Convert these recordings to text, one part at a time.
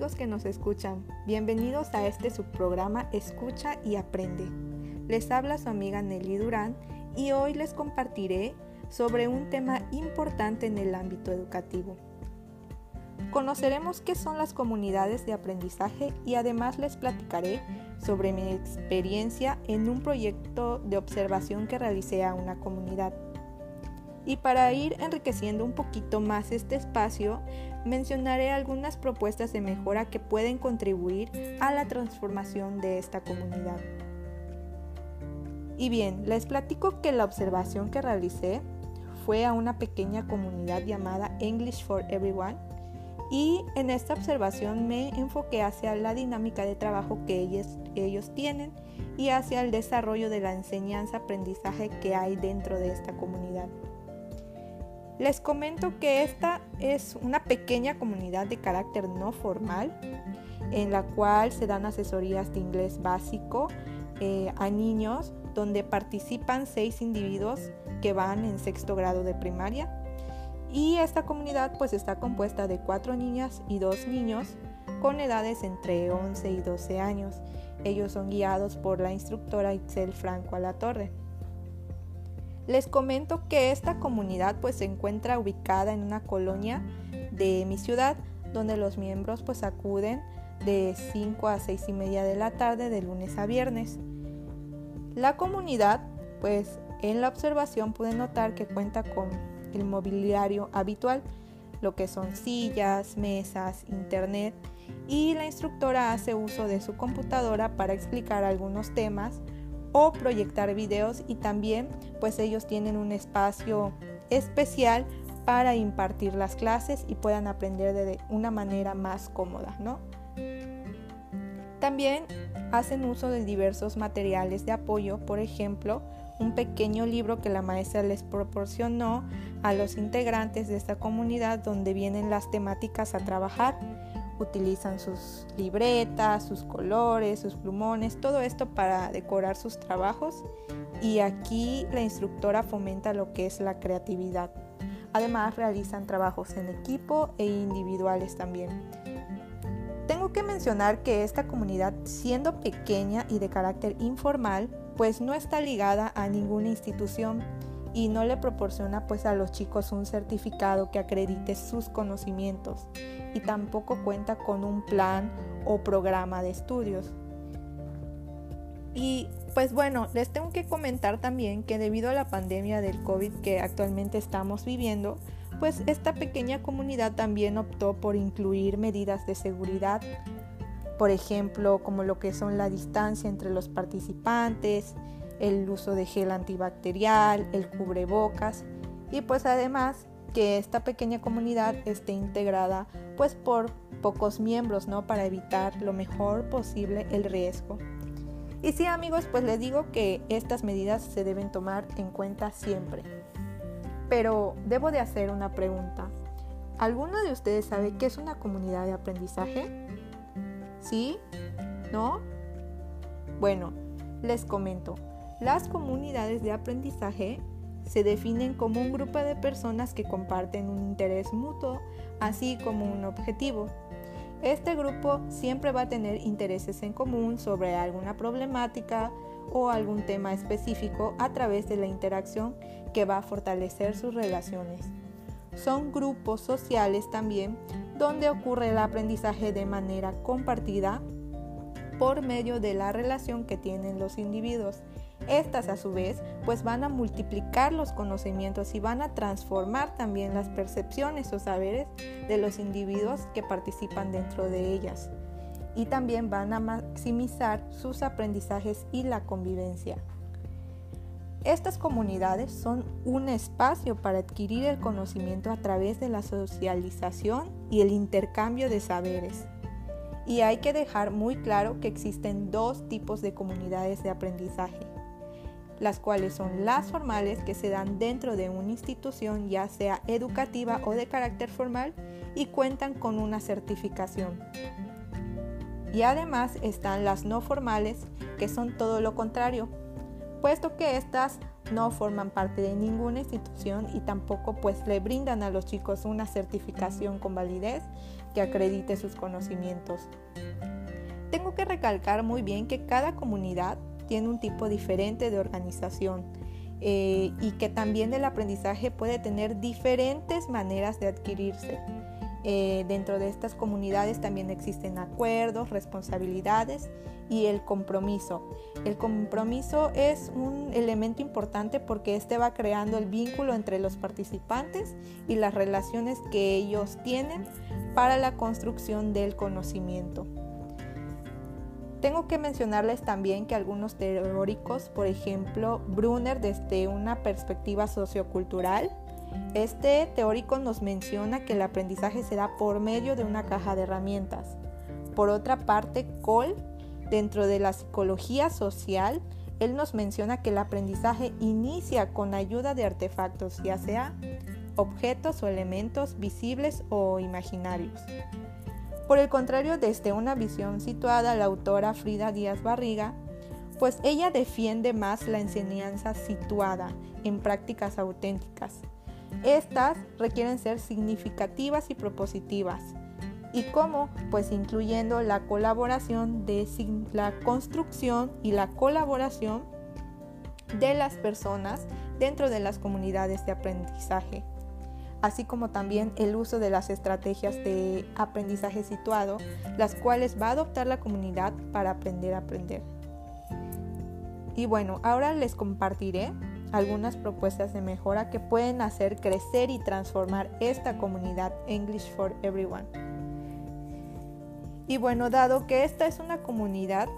amigos que nos escuchan, bienvenidos a este subprograma Escucha y Aprende. Les habla su amiga Nelly Durán y hoy les compartiré sobre un tema importante en el ámbito educativo. Conoceremos qué son las comunidades de aprendizaje y además les platicaré sobre mi experiencia en un proyecto de observación que realicé a una comunidad. Y para ir enriqueciendo un poquito más este espacio, mencionaré algunas propuestas de mejora que pueden contribuir a la transformación de esta comunidad. Y bien, les platico que la observación que realicé fue a una pequeña comunidad llamada English for Everyone y en esta observación me enfoqué hacia la dinámica de trabajo que ellos, ellos tienen y hacia el desarrollo de la enseñanza-aprendizaje que hay dentro de esta comunidad. Les comento que esta es una pequeña comunidad de carácter no formal en la cual se dan asesorías de inglés básico eh, a niños donde participan seis individuos que van en sexto grado de primaria y esta comunidad pues está compuesta de cuatro niñas y dos niños con edades entre 11 y 12 años. Ellos son guiados por la instructora Itzel Franco a la Torre. Les comento que esta comunidad pues se encuentra ubicada en una colonia de mi ciudad donde los miembros pues acuden de 5 a 6 y media de la tarde de lunes a viernes. La comunidad pues en la observación pude notar que cuenta con el mobiliario habitual, lo que son sillas, mesas, internet y la instructora hace uso de su computadora para explicar algunos temas o proyectar videos y también pues ellos tienen un espacio especial para impartir las clases y puedan aprender de una manera más cómoda, ¿no? También hacen uso de diversos materiales de apoyo, por ejemplo, un pequeño libro que la maestra les proporcionó a los integrantes de esta comunidad donde vienen las temáticas a trabajar utilizan sus libretas, sus colores, sus plumones, todo esto para decorar sus trabajos y aquí la instructora fomenta lo que es la creatividad. Además realizan trabajos en equipo e individuales también. Tengo que mencionar que esta comunidad, siendo pequeña y de carácter informal, pues no está ligada a ninguna institución y no le proporciona pues a los chicos un certificado que acredite sus conocimientos y tampoco cuenta con un plan o programa de estudios. Y pues bueno, les tengo que comentar también que debido a la pandemia del COVID que actualmente estamos viviendo, pues esta pequeña comunidad también optó por incluir medidas de seguridad, por ejemplo, como lo que son la distancia entre los participantes, el uso de gel antibacterial, el cubrebocas y pues además que esta pequeña comunidad esté integrada pues por pocos miembros, ¿no? Para evitar lo mejor posible el riesgo. Y sí amigos, pues les digo que estas medidas se deben tomar en cuenta siempre. Pero debo de hacer una pregunta. ¿Alguno de ustedes sabe qué es una comunidad de aprendizaje? ¿Sí? ¿No? Bueno, les comento. Las comunidades de aprendizaje se definen como un grupo de personas que comparten un interés mutuo, así como un objetivo. Este grupo siempre va a tener intereses en común sobre alguna problemática o algún tema específico a través de la interacción que va a fortalecer sus relaciones. Son grupos sociales también donde ocurre el aprendizaje de manera compartida por medio de la relación que tienen los individuos estas a su vez pues van a multiplicar los conocimientos y van a transformar también las percepciones o saberes de los individuos que participan dentro de ellas. Y también van a maximizar sus aprendizajes y la convivencia. Estas comunidades son un espacio para adquirir el conocimiento a través de la socialización y el intercambio de saberes. Y hay que dejar muy claro que existen dos tipos de comunidades de aprendizaje las cuales son las formales que se dan dentro de una institución ya sea educativa o de carácter formal y cuentan con una certificación. Y además están las no formales que son todo lo contrario, puesto que éstas no forman parte de ninguna institución y tampoco pues le brindan a los chicos una certificación con validez que acredite sus conocimientos. Tengo que recalcar muy bien que cada comunidad tiene un tipo diferente de organización eh, y que también el aprendizaje puede tener diferentes maneras de adquirirse. Eh, dentro de estas comunidades también existen acuerdos, responsabilidades y el compromiso. El compromiso es un elemento importante porque este va creando el vínculo entre los participantes y las relaciones que ellos tienen para la construcción del conocimiento. Tengo que mencionarles también que algunos teóricos, por ejemplo, Brunner desde una perspectiva sociocultural, este teórico nos menciona que el aprendizaje se da por medio de una caja de herramientas. Por otra parte, Cole, dentro de la psicología social, él nos menciona que el aprendizaje inicia con ayuda de artefactos, ya sea objetos o elementos visibles o imaginarios. Por el contrario, desde una visión situada, la autora Frida Díaz Barriga, pues ella defiende más la enseñanza situada en prácticas auténticas. Estas requieren ser significativas y propositivas. ¿Y cómo? Pues incluyendo la colaboración de la construcción y la colaboración de las personas dentro de las comunidades de aprendizaje así como también el uso de las estrategias de aprendizaje situado, las cuales va a adoptar la comunidad para aprender a aprender. Y bueno, ahora les compartiré algunas propuestas de mejora que pueden hacer crecer y transformar esta comunidad English for Everyone. Y bueno, dado que esta es una comunidad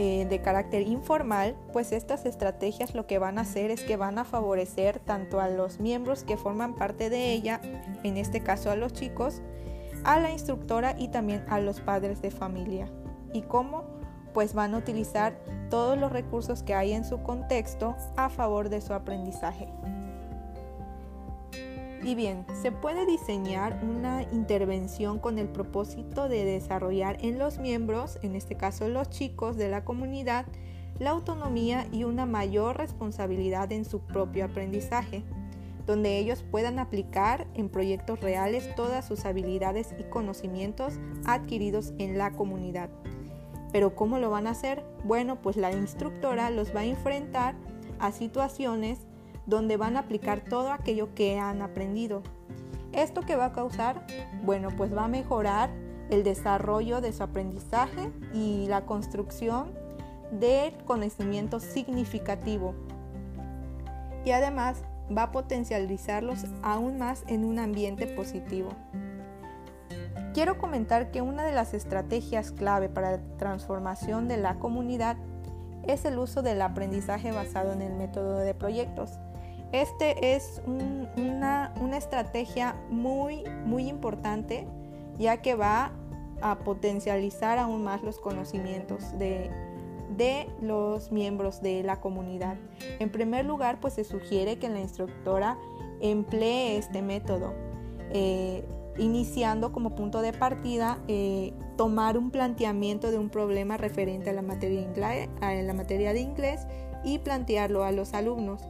eh, de carácter informal, pues estas estrategias lo que van a hacer es que van a favorecer tanto a los miembros que forman parte de ella, en este caso a los chicos, a la instructora y también a los padres de familia. ¿Y cómo? Pues van a utilizar todos los recursos que hay en su contexto a favor de su aprendizaje. Y bien, se puede diseñar una intervención con el propósito de desarrollar en los miembros, en este caso los chicos de la comunidad, la autonomía y una mayor responsabilidad en su propio aprendizaje, donde ellos puedan aplicar en proyectos reales todas sus habilidades y conocimientos adquiridos en la comunidad. Pero ¿cómo lo van a hacer? Bueno, pues la instructora los va a enfrentar a situaciones donde van a aplicar todo aquello que han aprendido. ¿Esto qué va a causar? Bueno, pues va a mejorar el desarrollo de su aprendizaje y la construcción de conocimiento significativo. Y además va a potencializarlos aún más en un ambiente positivo. Quiero comentar que una de las estrategias clave para la transformación de la comunidad es el uso del aprendizaje basado en el método de proyectos. Este es una, estrategia muy, muy importante ya que va a potencializar aún más los conocimientos de, los miembros de la comunidad. En primer lugar, pues se sugiere que la instructora emplee este método, eh, iniciando como punto de partida eh, tomar un planteamiento de un problema referente a la materia, a la materia de inglés y plantearlo a los alumnos.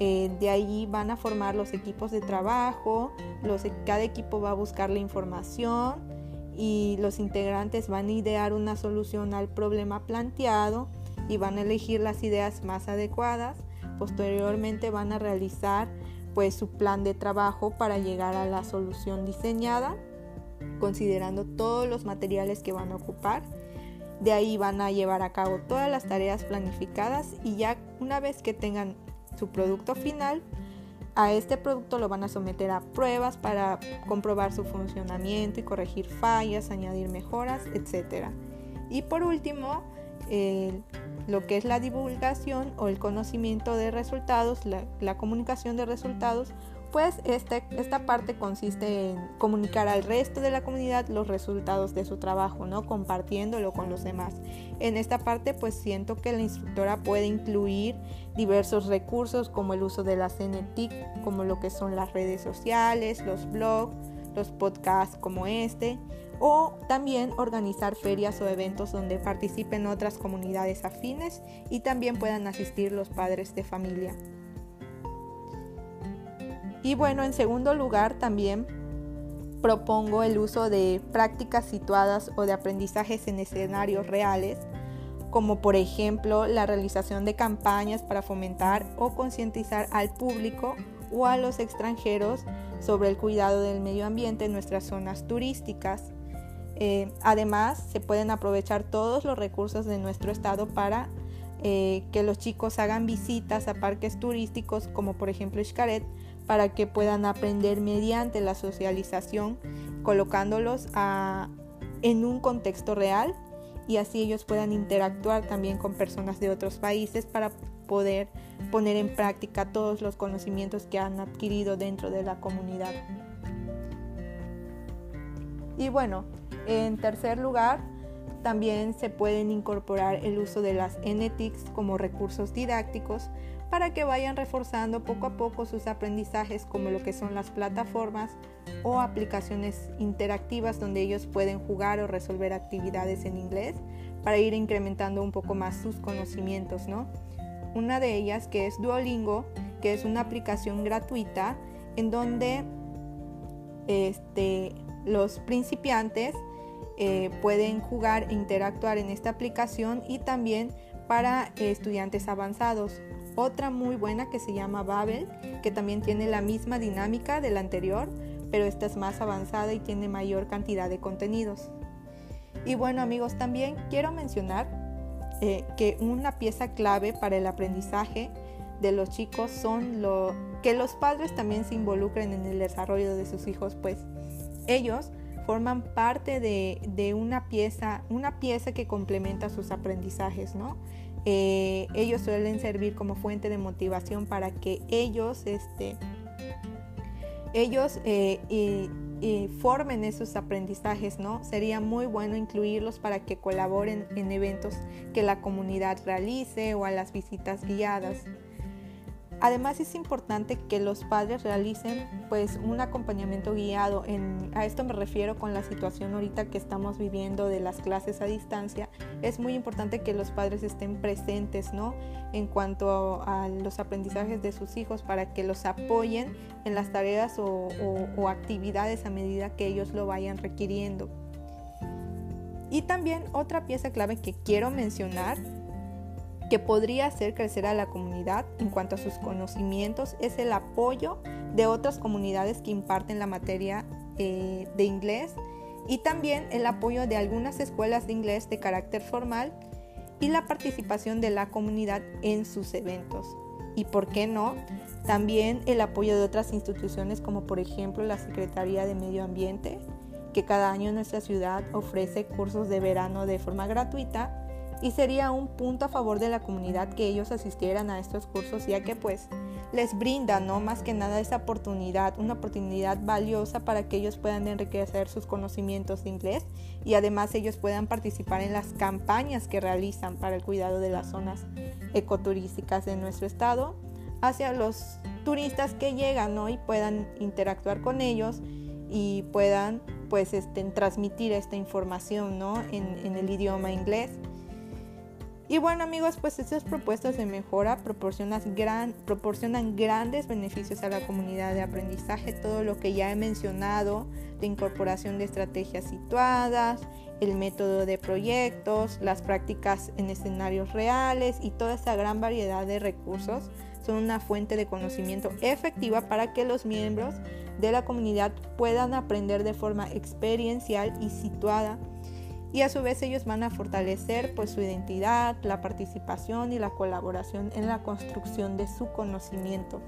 Eh, de ahí van a formar los equipos de trabajo, e, cada equipo va a buscar la información y los integrantes van a idear una solución al problema planteado y van a elegir las ideas más adecuadas. Posteriormente van a realizar pues su plan de trabajo para llegar a la solución diseñada, considerando todos los materiales que van a ocupar. De ahí van a llevar a cabo todas las tareas planificadas y ya una vez que tengan su producto final. A este producto lo van a someter a pruebas para comprobar su funcionamiento y corregir fallas, añadir mejoras, etc. Y por último, lo que es la divulgación o el conocimiento de resultados, la comunicación de resultados, pues este, esta parte consiste en comunicar al resto de la comunidad los resultados de su trabajo, ¿no? Compartiéndolo con los demás. En esta parte pues siento que la instructora puede incluir diversos recursos como el uso de la CNTIC, como lo que son las redes sociales, los blogs, los podcasts como este, o también organizar ferias o eventos donde participen otras comunidades afines y también puedan asistir los padres de familia. Y bueno, en segundo lugar también propongo el uso de prácticas situadas o de aprendizajes en escenarios reales, como por ejemplo la realización de campañas para fomentar o concientizar al público o a los extranjeros sobre el cuidado del medio ambiente en nuestras zonas turísticas. Eh, además, se pueden aprovechar todos los recursos de nuestro estado para eh, que los chicos hagan visitas a parques turísticos como por ejemplo Xcaret para que puedan aprender mediante la socialización colocándolos en un contexto real y así ellos puedan interactuar también con personas de otros países para poder poner en práctica todos los conocimientos que han adquirido dentro de la comunidad. Y bueno, en tercer lugar, también se pueden incorporar el uso de las NTICs como recursos didácticos para que vayan reforzando poco a poco sus aprendizajes como lo que son las plataformas o aplicaciones interactivas donde ellos pueden jugar o resolver actividades en inglés para ir incrementando un poco más sus conocimientos, ¿no? Una de ellas que es Duolingo, que es una aplicación gratuita en donde este, los principiantes eh, pueden jugar e interactuar en esta aplicación y también para estudiantes avanzados. Otra muy buena que se llama Babel, que también tiene la misma dinámica de la anterior, pero esta es más avanzada y tiene mayor cantidad de contenidos. Y bueno amigos, también quiero mencionar eh, que una pieza clave para el aprendizaje de los chicos son lo que los padres también se involucren en el desarrollo de sus hijos, pues ellos forman parte de, una pieza, una pieza que complementa sus aprendizajes, ¿no? Eh, ellos suelen servir como fuente de motivación para que ellos, este, ellos eh, formen esos aprendizajes, ¿no? Sería muy bueno incluirlos para que colaboren en eventos que la comunidad realice o a las visitas guiadas. Además es importante que los padres realicen pues un acompañamiento guiado. a esto me refiero con la situación ahorita que estamos viviendo de las clases a distancia. Es muy importante que los padres estén presentes ¿no? en cuanto a, los aprendizajes de sus hijos para que los apoyen en las tareas o, o actividades a medida que ellos lo vayan requiriendo. Y también otra pieza clave que quiero mencionar que podría hacer crecer a la comunidad en cuanto a sus conocimientos es el apoyo de otras comunidades que imparten la materia eh, de inglés y también el apoyo de algunas escuelas de inglés de carácter formal y la participación de la comunidad en sus eventos. Y por qué no, también el apoyo de otras instituciones como por ejemplo la Secretaría de Medio Ambiente, que cada año en nuestra ciudad ofrece cursos de verano de forma gratuita y sería un punto a favor de la comunidad que ellos asistieran a estos cursos ya que pues les brinda no más que nada esa oportunidad, una oportunidad valiosa para que ellos puedan enriquecer sus conocimientos de inglés y además ellos puedan participar en las campañas que realizan para el cuidado de las zonas ecoturísticas de nuestro estado hacia los turistas que llegan ¿no? y puedan interactuar con ellos y puedan pues este, transmitir esta información ¿no? en, en el idioma inglés. Y bueno amigos, pues estas propuestas de mejora proporcionan, proporcionan grandes beneficios a la comunidad de aprendizaje, todo lo que ya he mencionado, la incorporación de estrategias situadas, el método de proyectos, las prácticas en escenarios reales y toda esa gran variedad de recursos son una fuente de conocimiento efectiva para que los miembros de la comunidad puedan aprender de forma experiencial y situada y a su vez ellos van a fortalecer pues su identidad, la participación y la colaboración en la construcción de su conocimiento.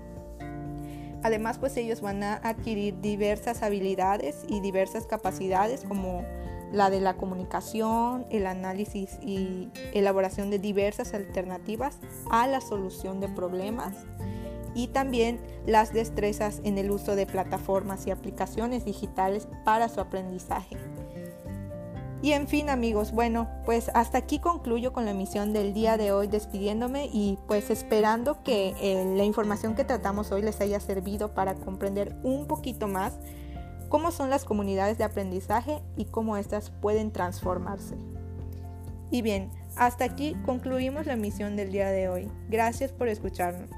Además pues ellos van a adquirir diversas habilidades y diversas capacidades como la de la comunicación, el análisis y elaboración de diversas alternativas a la solución de problemas y también las destrezas en el uso de plataformas y aplicaciones digitales para su aprendizaje. Y en fin amigos, bueno, pues hasta aquí concluyo con la emisión del día de hoy despidiéndome y pues esperando que eh, la información que tratamos hoy les haya servido para comprender un poquito más cómo son las comunidades de aprendizaje y cómo éstas pueden transformarse. Y bien, hasta aquí concluimos la misión del día de hoy. Gracias por escucharnos.